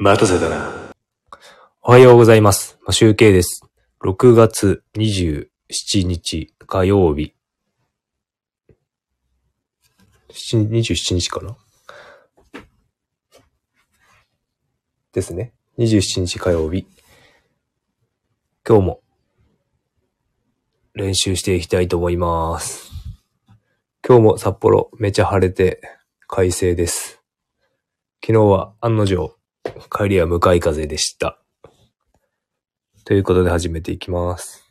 待たせたな。おはようございます。まあ集計です。6月27日火曜日。27日かな？ですね。27日火曜日。今日も練習していきたいと思います。今日も札幌めちゃ晴れて快晴です。昨日は案の定帰りは向かい風でした。ということで始めていきます。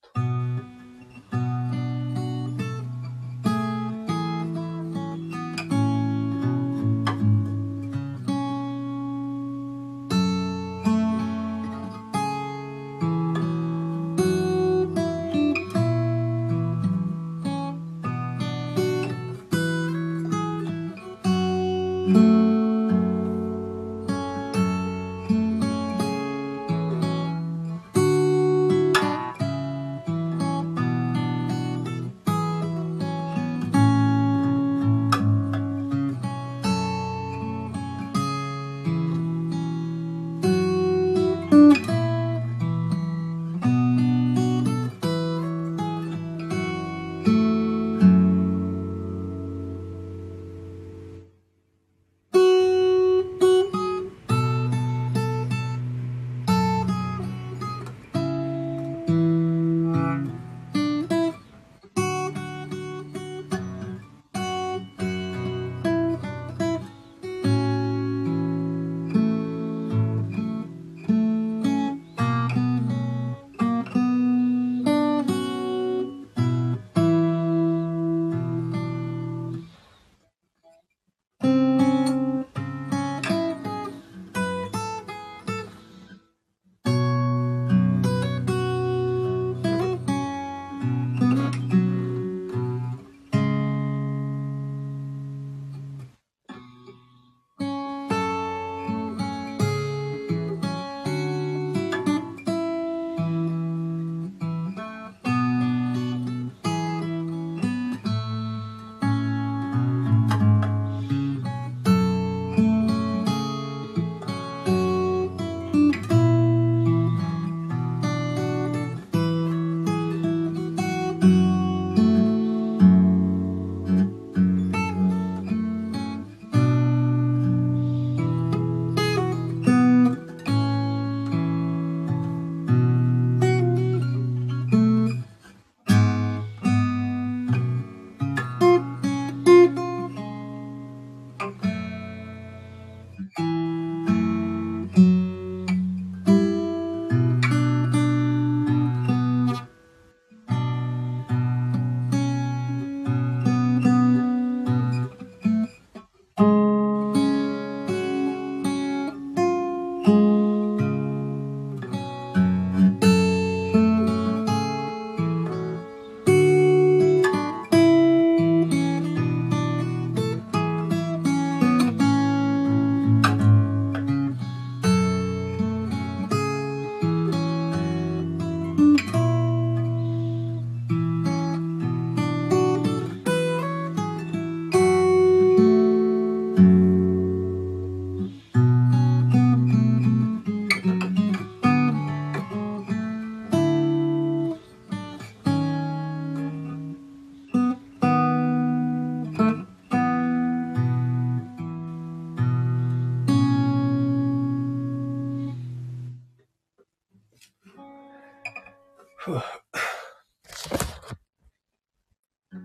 かんな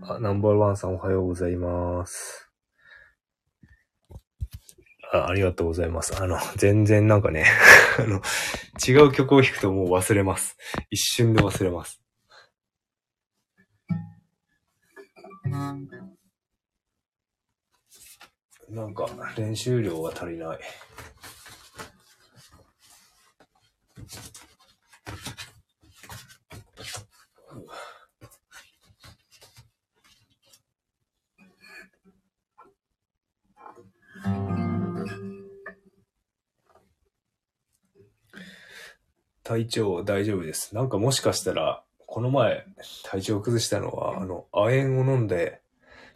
あ、ナンバーワンさんおはようございます。あありがとうございます。あの、全然なんかね、あの、違う曲を弾くともう忘れます。一瞬で忘れます。なんか、練習量が足りない。体調大丈夫です。なんかもしかしたら、この前、体調を崩したのは、あの、亜鉛を飲んで、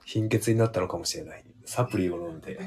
貧血になったのかもしれない。サプリを飲んで。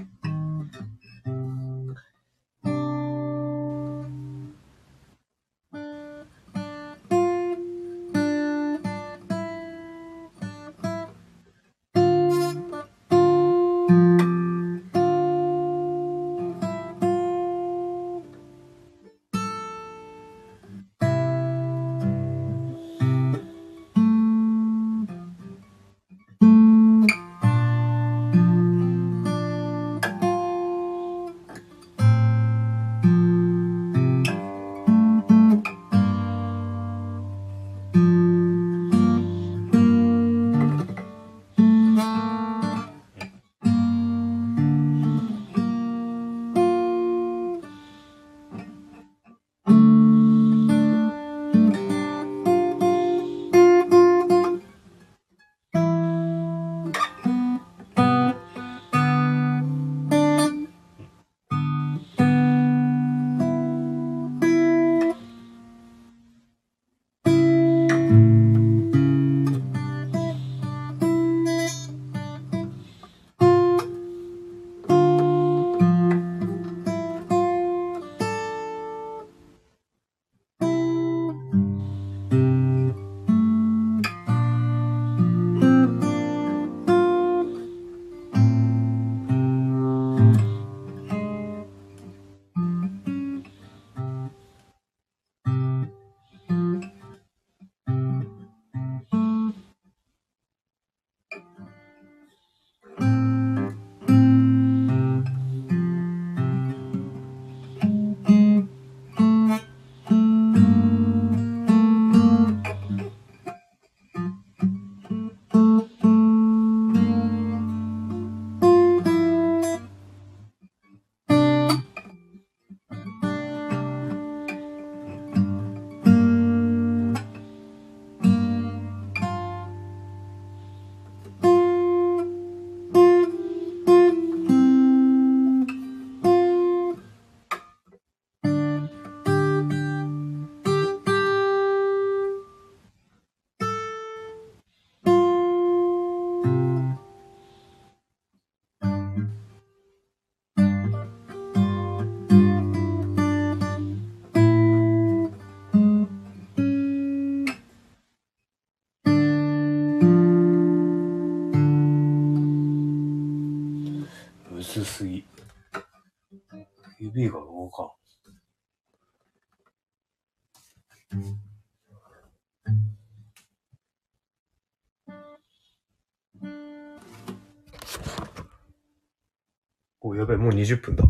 お、やべえ、もう20分だ。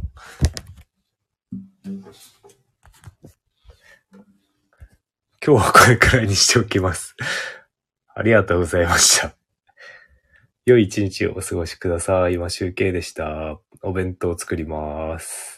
今日はこれくらいにしておきます。ありがとうございました。良い一日をお過ごしください。今集計でした。お弁当を作ります。